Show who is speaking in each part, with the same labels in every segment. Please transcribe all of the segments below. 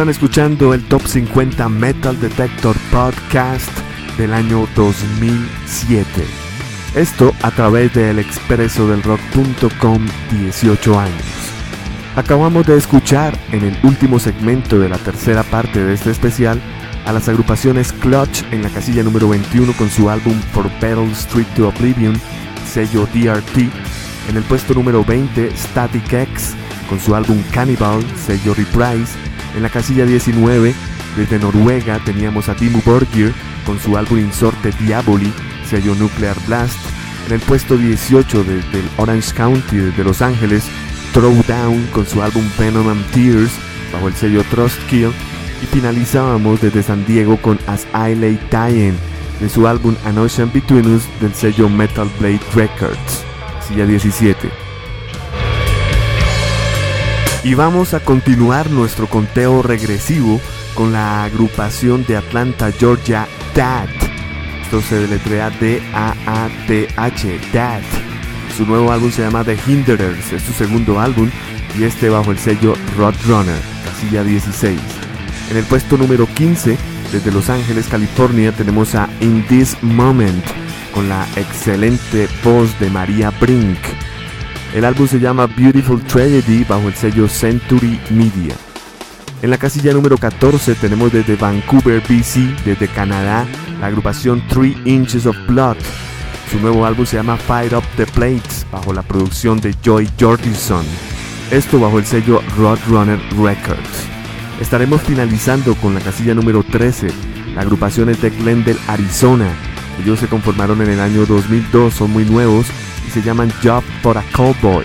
Speaker 1: Están escuchando el Top 50 Metal Detector Podcast del año 2007. Esto a través del expreso del rock.com 18 años. Acabamos de escuchar en el último segmento de la tercera parte de este especial a las agrupaciones Clutch en la casilla número 21 con su álbum For Battle Street to Oblivion, sello DRT. En el puesto número 20 Static X con su álbum Cannibal, sello Reprise. En la casilla 19 desde Noruega teníamos a Dimmu Borgir con su álbum Insorte Diaboli, sello Nuclear Blast. En el puesto 18 desde Orange County desde Los Ángeles Throwdown con su álbum Venom and Tears bajo el sello Trust Kill y finalizábamos desde San Diego con As I Lay Dying de su álbum An Ocean Between Us del sello Metal Blade Records, silla 17. Y vamos a continuar nuestro conteo regresivo con la agrupación de Atlanta, Georgia, DAT. Esto se deletrea D-A-A-T-H, DAT. Su nuevo álbum se llama The Hinderers, es su segundo álbum y este bajo el sello Roadrunner, casilla 16. En el puesto número 15, desde Los Ángeles, California, tenemos a In This Moment con la excelente voz de María Brink. El álbum se llama Beautiful Tragedy bajo el sello Century Media. En la casilla número 14 tenemos desde Vancouver, BC, desde Canadá, la agrupación Three Inches of Blood. Su nuevo álbum se llama Fire Up the Plates, bajo la producción de Joy Jordison. Esto bajo el sello Roadrunner Records. Estaremos finalizando con la casilla número 13. La agrupación es de Glendale, Arizona. Ellos se conformaron en el año 2002, son muy nuevos se llaman Job for a Cowboy.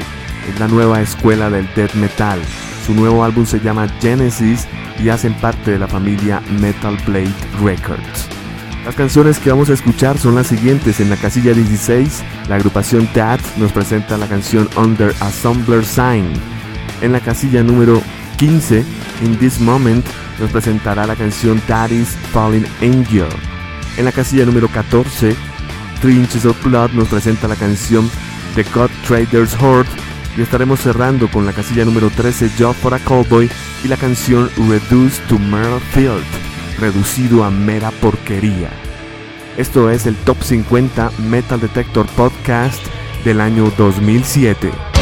Speaker 1: Es la nueva escuela del death metal. Su nuevo álbum se llama Genesis y hacen parte de la familia Metal Blade Records. Las canciones que vamos a escuchar son las siguientes. En la casilla 16, la agrupación That nos presenta la canción Under a Sombler Sign. En la casilla número 15, In This Moment, nos presentará la canción Daddy's Falling Angel. En la casilla número 14, Three Inches of Blood nos presenta la canción The God Trader's Horde. Y estaremos cerrando con la casilla número 13, Job for a Cowboy, y la canción Reduced to Merle Field reducido a mera porquería. Esto es el Top 50 Metal Detector Podcast del año 2007.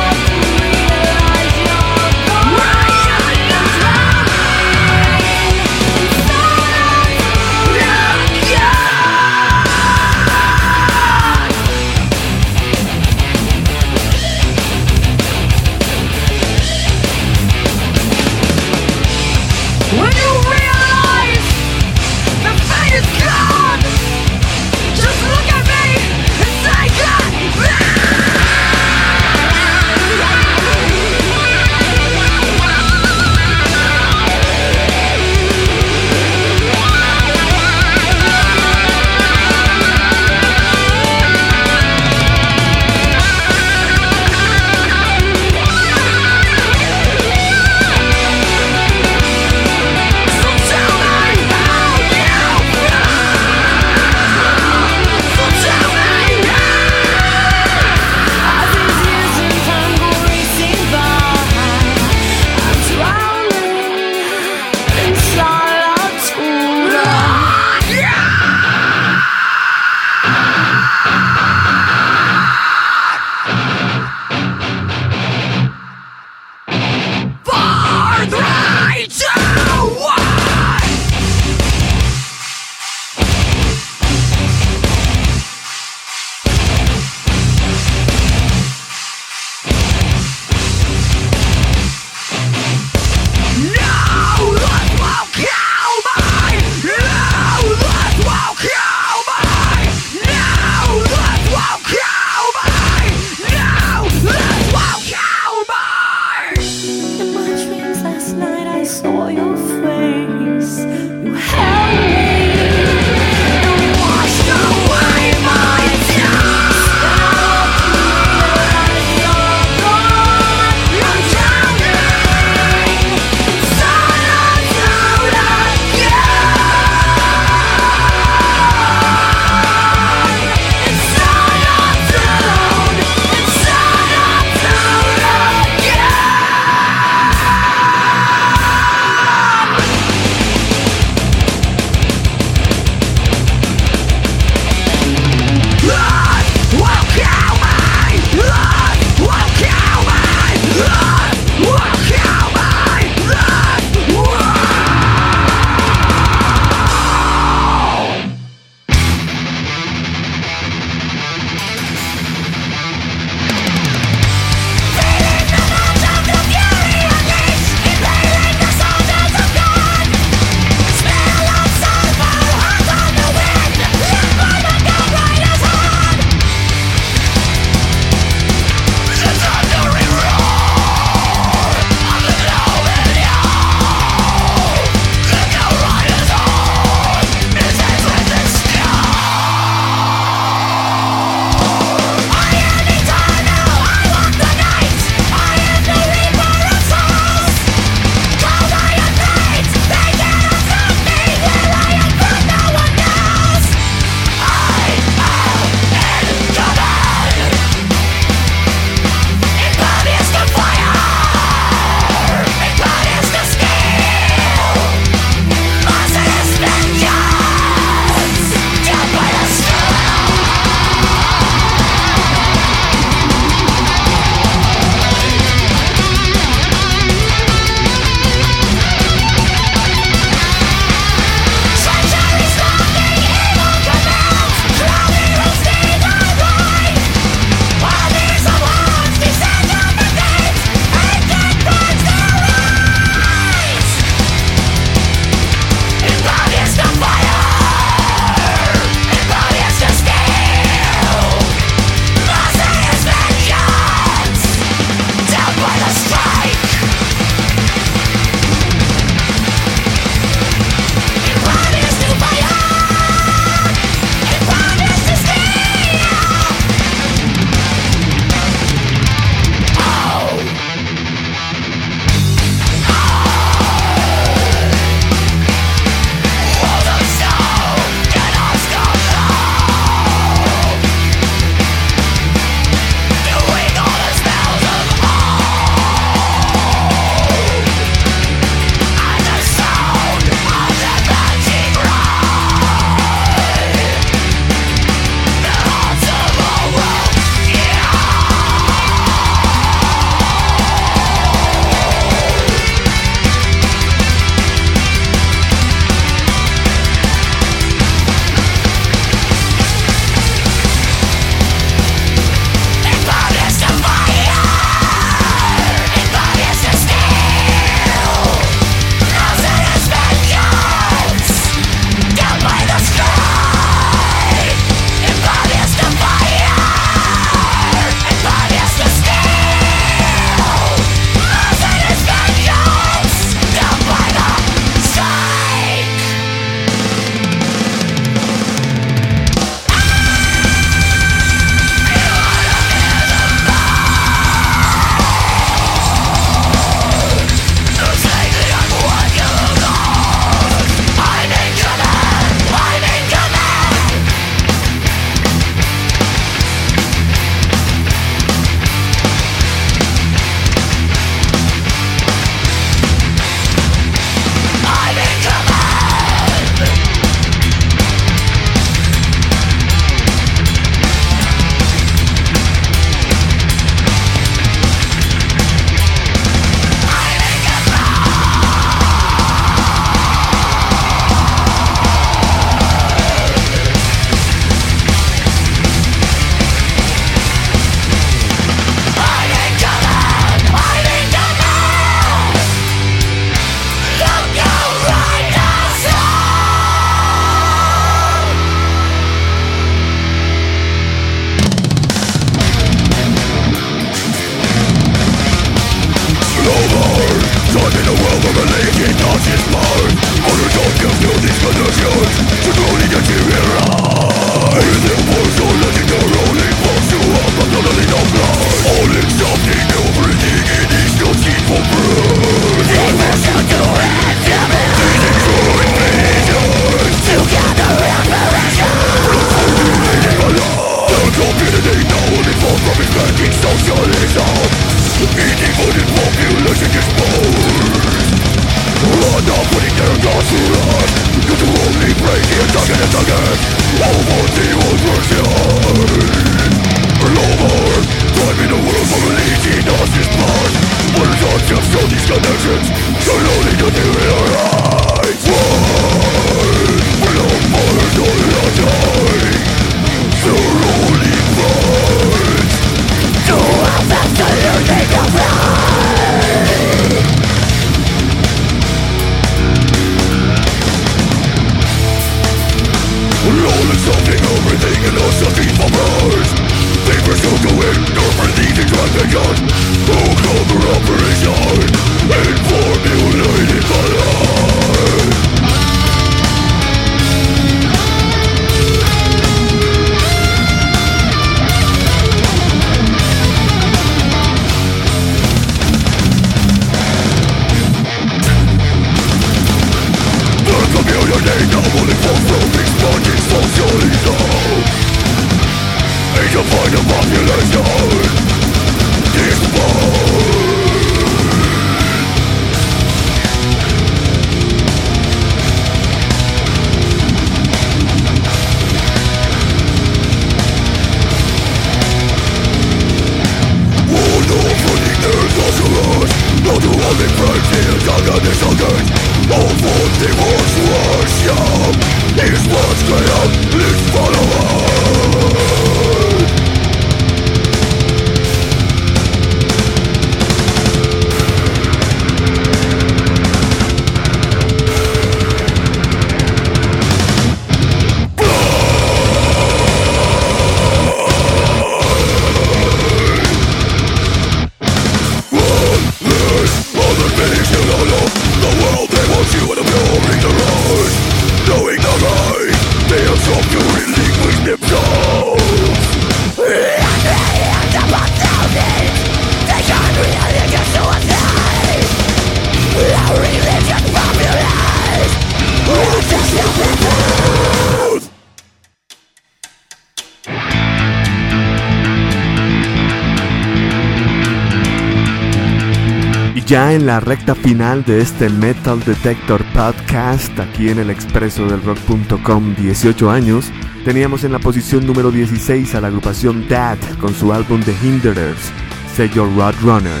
Speaker 1: Ya en la recta final de este Metal Detector Podcast, aquí en el expreso del rock.com 18 años, teníamos en la posición número 16 a la agrupación Dad con su álbum The Hinderers, sello Roadrunner.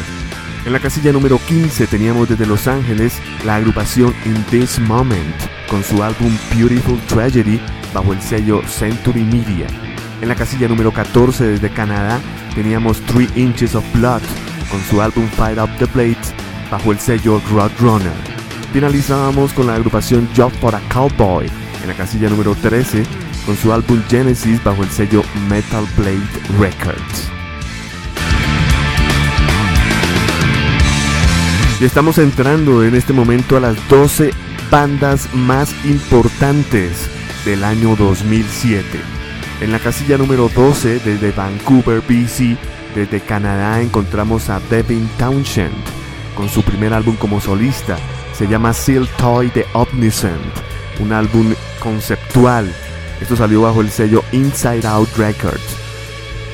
Speaker 1: En la casilla número 15 teníamos desde Los Ángeles la agrupación In This Moment con su álbum Beautiful Tragedy bajo el sello Century Media. En la casilla número 14 desde Canadá teníamos 3 Inches of Blood con su álbum Fight Up the Blades bajo el sello Roadrunner. Finalizábamos con la agrupación Job for a Cowboy en la casilla número 13 con su álbum Genesis bajo el sello Metal Blade Records. Y estamos entrando en este momento a las 12 bandas más importantes del año 2007. En la casilla número 12 desde Vancouver, BC, desde Canadá encontramos a Devin Townshend con su primer álbum como solista. Se llama Seal Toy The Omniscient, un álbum conceptual. Esto salió bajo el sello Inside Out Records.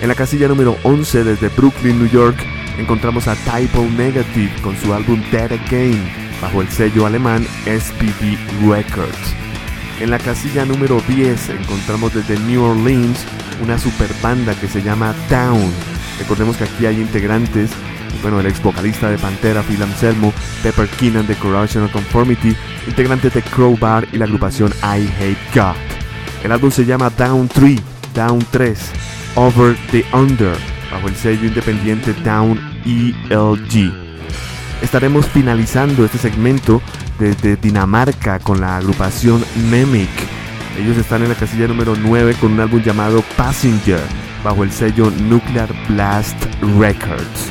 Speaker 1: En la casilla número 11 desde Brooklyn, New York, encontramos a Typo Negative con su álbum Dead Again bajo el sello alemán SPB Records. En la casilla número 10 encontramos desde New Orleans una super banda que se llama Down Recordemos que aquí hay integrantes, bueno, el ex vocalista de Pantera, Phil Anselmo, Pepper Keenan de Corruption Conformity, integrantes de Crowbar y la agrupación I Hate God. El álbum se llama Down 3, Down 3, Over the Under, bajo el sello independiente Down ELG. Estaremos finalizando este segmento desde Dinamarca con la agrupación Memic. Ellos están en la casilla número 9 con un álbum llamado Passenger bajo el sello Nuclear Blast Records.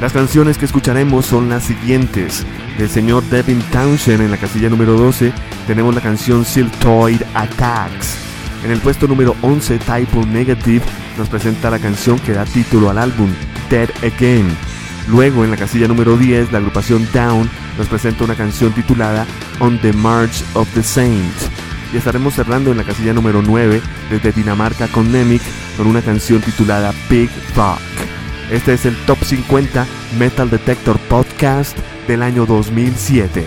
Speaker 1: Las canciones que escucharemos son las siguientes. Del señor Devin Townshend en la casilla número 12 tenemos la canción Siltoid Attacks. En el puesto número 11 Typo Negative nos presenta la canción que da título al álbum Dead Again. Luego en la casilla número 10 la agrupación Down nos presenta una canción titulada On the March of the Saints y estaremos cerrando en la casilla número 9 desde Dinamarca con Nemic con una canción titulada Big Fuck. Este es el Top 50 Metal Detector Podcast del año 2007.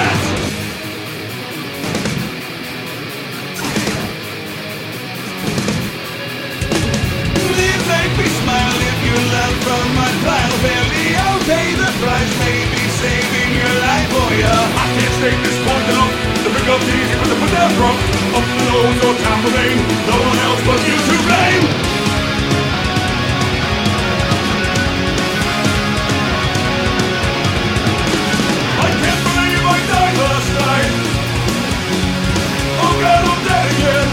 Speaker 2: knows your tambourine. No one else but you to blame. I can't believe I died last night. Oh God, I'm dead again.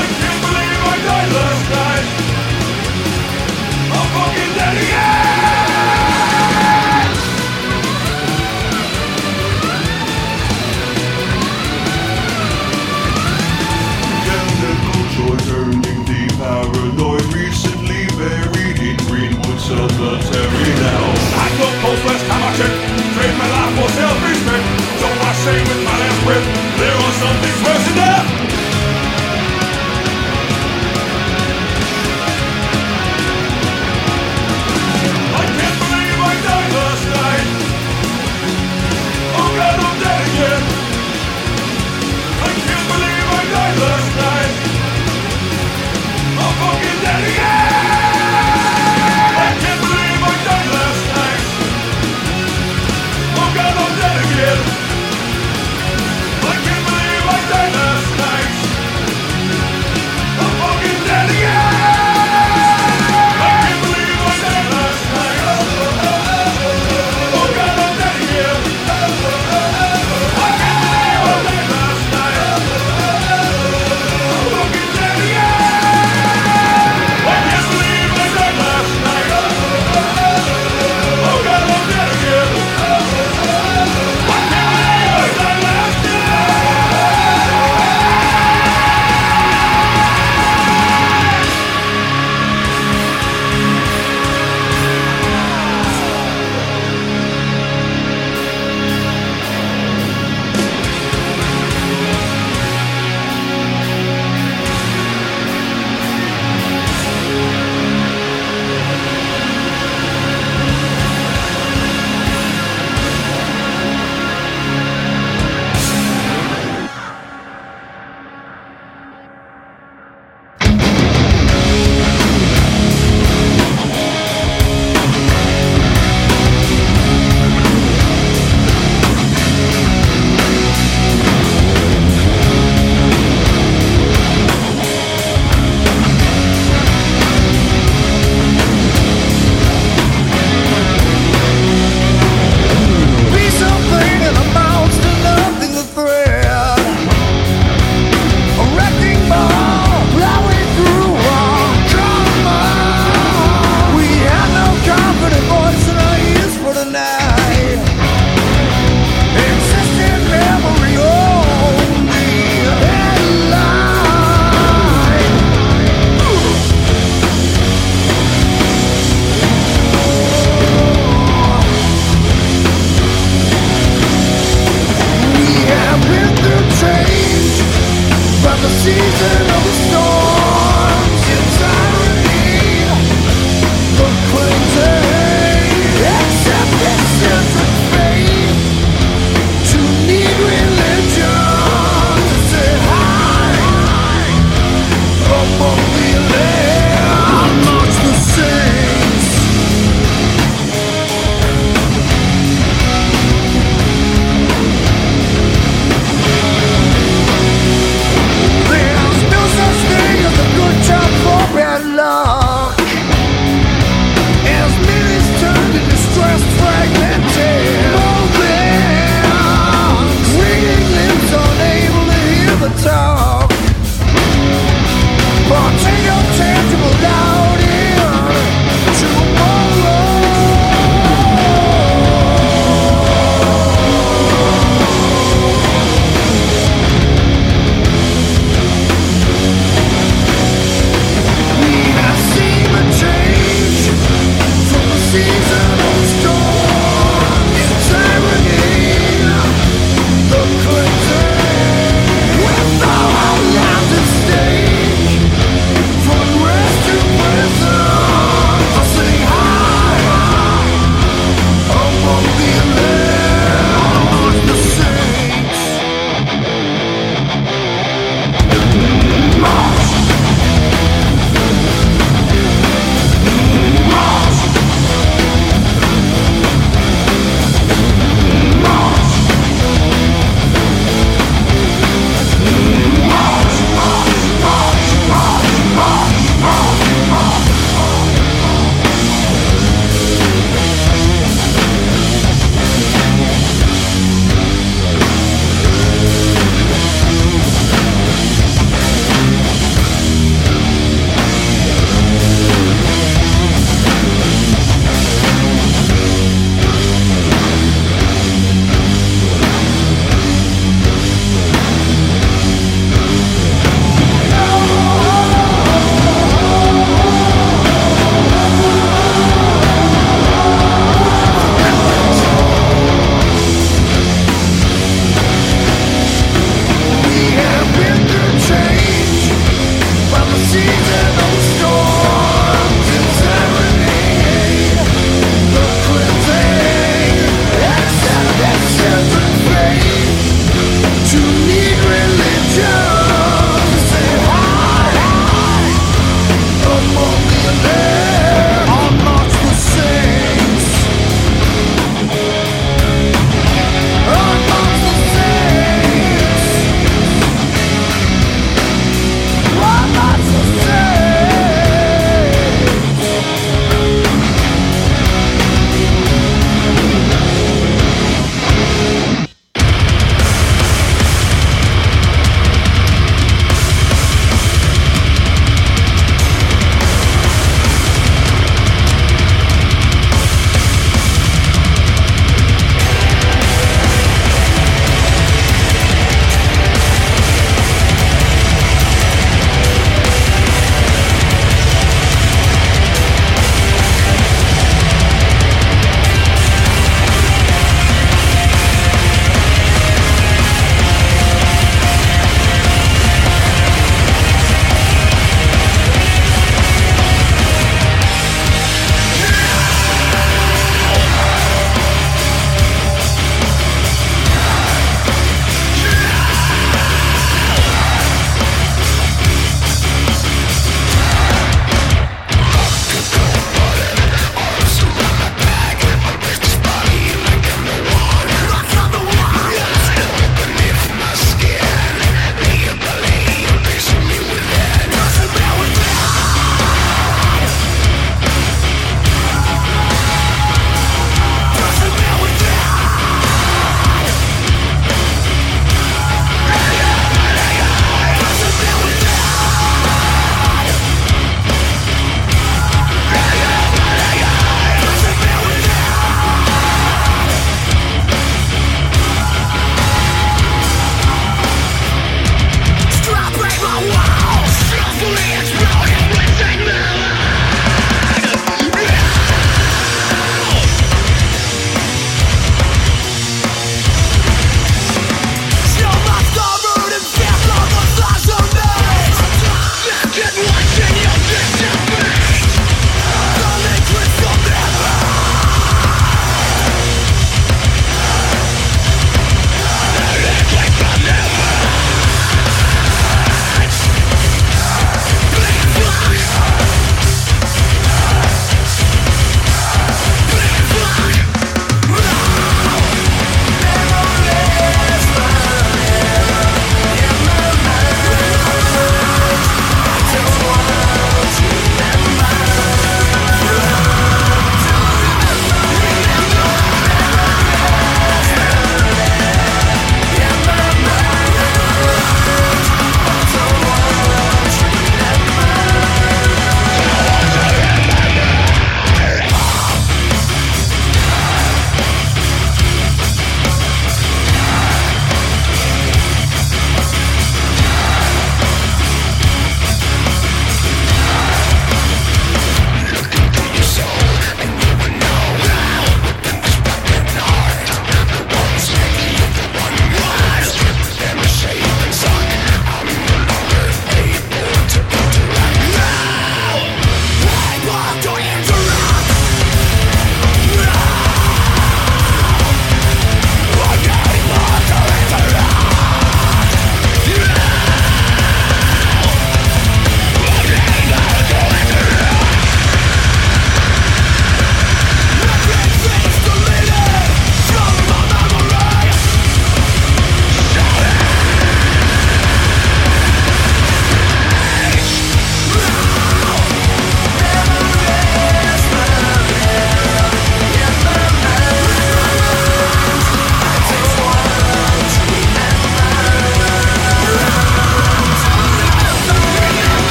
Speaker 2: I can't believe I died last night. I'm fucking dead again. I got post
Speaker 1: last
Speaker 2: time I checked. Trade my life for self-respect. So I say with my last breath, there are some things worse than that.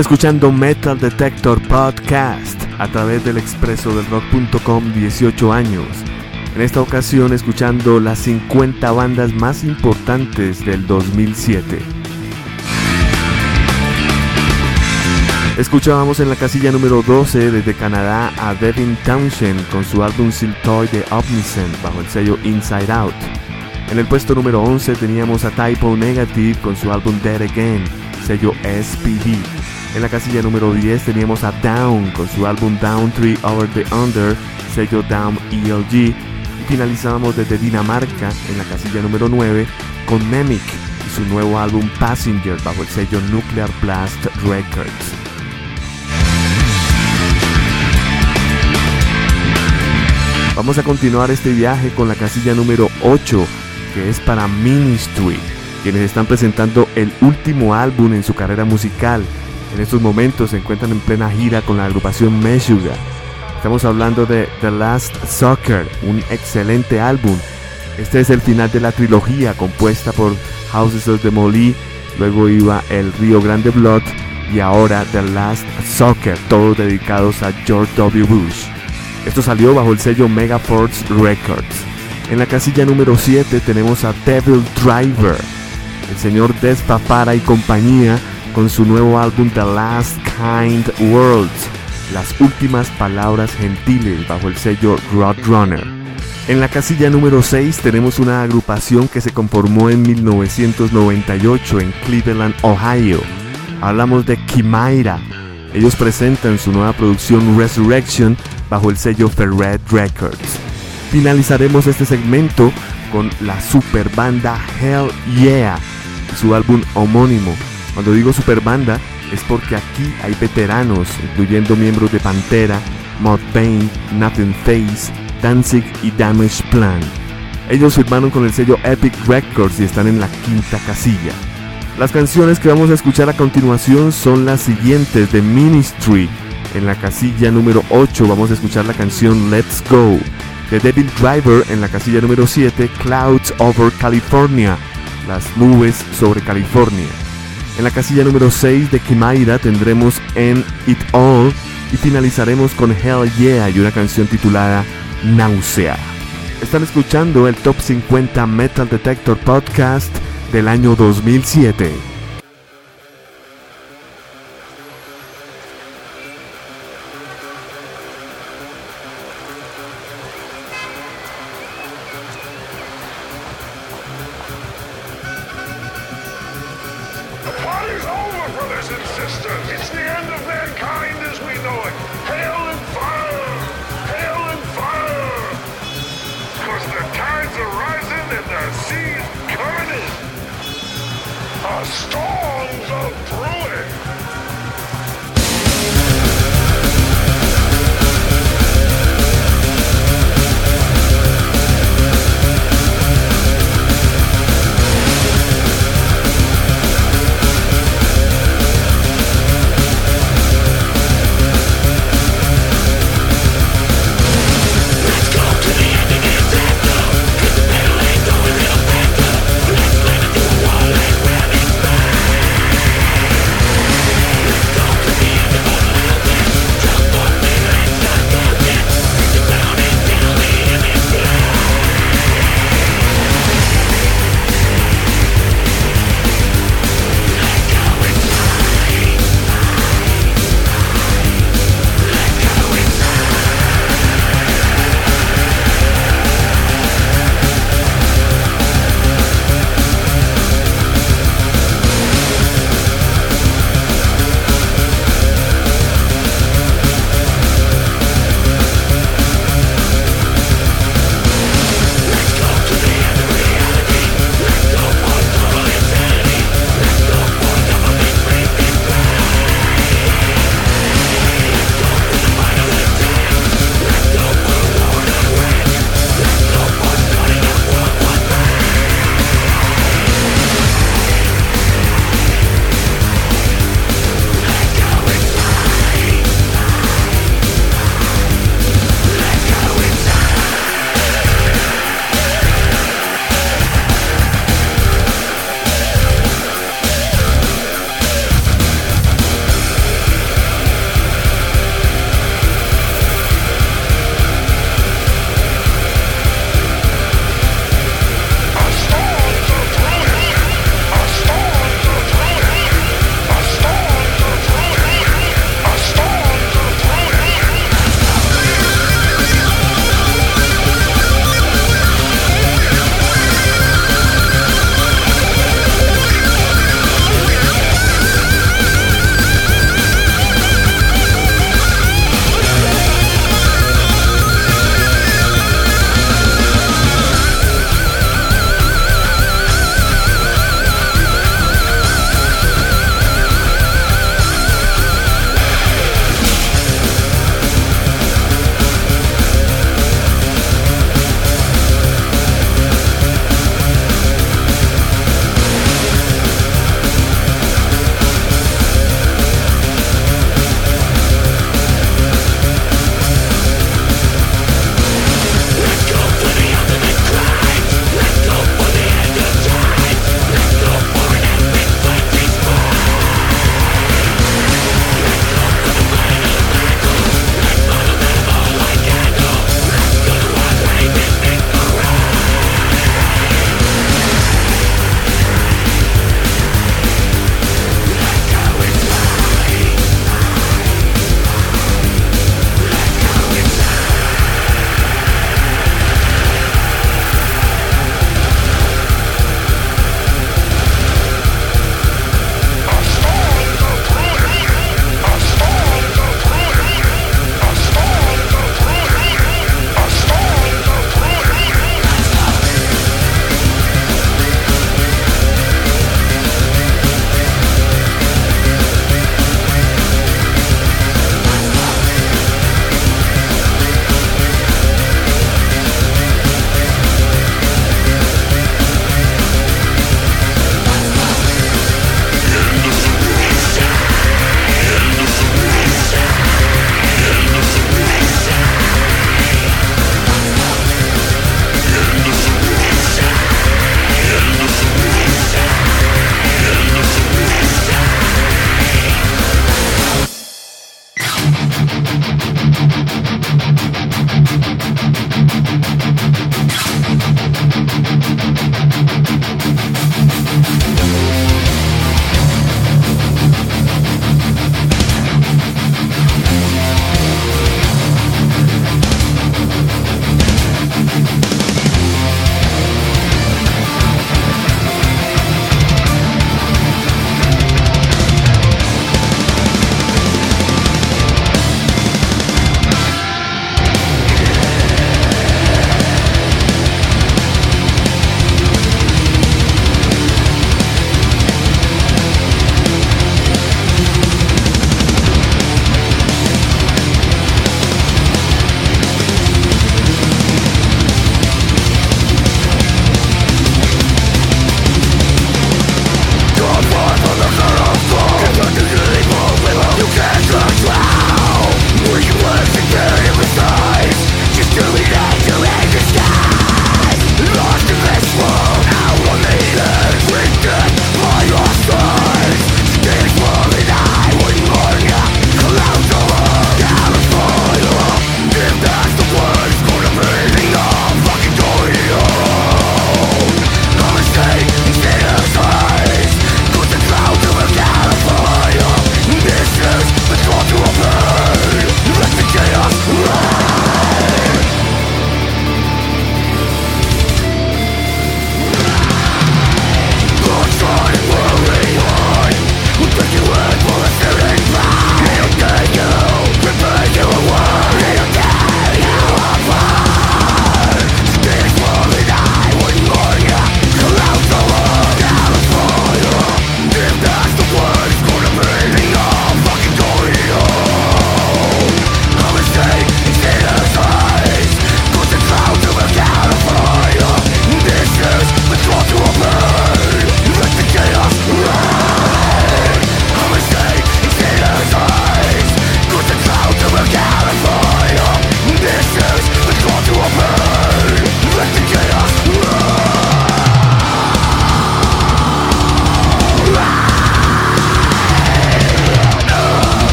Speaker 1: Escuchando Metal Detector Podcast a través del expreso del rock.com 18 años. En esta ocasión escuchando las 50 bandas más importantes del 2007. Escuchábamos en la casilla número 12 desde Canadá a Devin Townshend con su álbum Siltoy de Omniscient bajo el sello Inside Out. En el puesto número 11 teníamos a Typo Negative con su álbum Dead Again, sello SPD. En la casilla número 10 teníamos a Down con su álbum Down 3 Over the Under, sello Down ELG. Y finalizábamos desde Dinamarca en la casilla número 9 con Memic y su nuevo álbum Passenger bajo el sello Nuclear Blast Records. Vamos a continuar este viaje con la casilla número 8, que es para Ministry, quienes están presentando el último álbum en su carrera musical. En estos momentos se encuentran en plena gira con la agrupación Meshuga. Estamos hablando de The Last Soccer, un excelente álbum. Este es el final de la trilogía compuesta por Houses of the Molly, luego iba El Río Grande Blood y ahora The Last Soccer, todos dedicados a George W. Bush. Esto salió bajo el sello Megaforce Records. En la casilla número 7 tenemos a Devil Driver, el señor Despapara y compañía con su nuevo álbum The Last Kind World, las últimas palabras gentiles bajo el sello Roadrunner. En la casilla número 6 tenemos una agrupación que se conformó en 1998 en Cleveland, Ohio. Hablamos de Kimaira. Ellos presentan su nueva producción Resurrection bajo el sello Ferret Records. Finalizaremos este segmento con la super banda Hell Yeah su álbum homónimo. Cuando digo super banda es porque aquí hay veteranos, incluyendo miembros de Pantera, Mudvayne, Nothing Face, Danzig y Damage Plan. Ellos firmaron con el sello Epic Records y están en la quinta casilla. Las canciones que vamos a escuchar a continuación son las siguientes de Ministry. En la casilla número 8 vamos a escuchar la canción Let's Go. De Devil Driver en la casilla número 7 Clouds Over California. Las nubes sobre California. En la casilla número 6 de Kimaira tendremos En It All y finalizaremos con Hell Yeah y una canción titulada Náusea. Están escuchando el Top 50 Metal Detector Podcast del año 2007.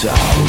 Speaker 3: So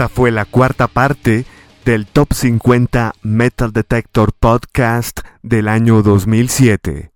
Speaker 1: Esta fue la cuarta parte del Top 50 Metal Detector Podcast del año 2007.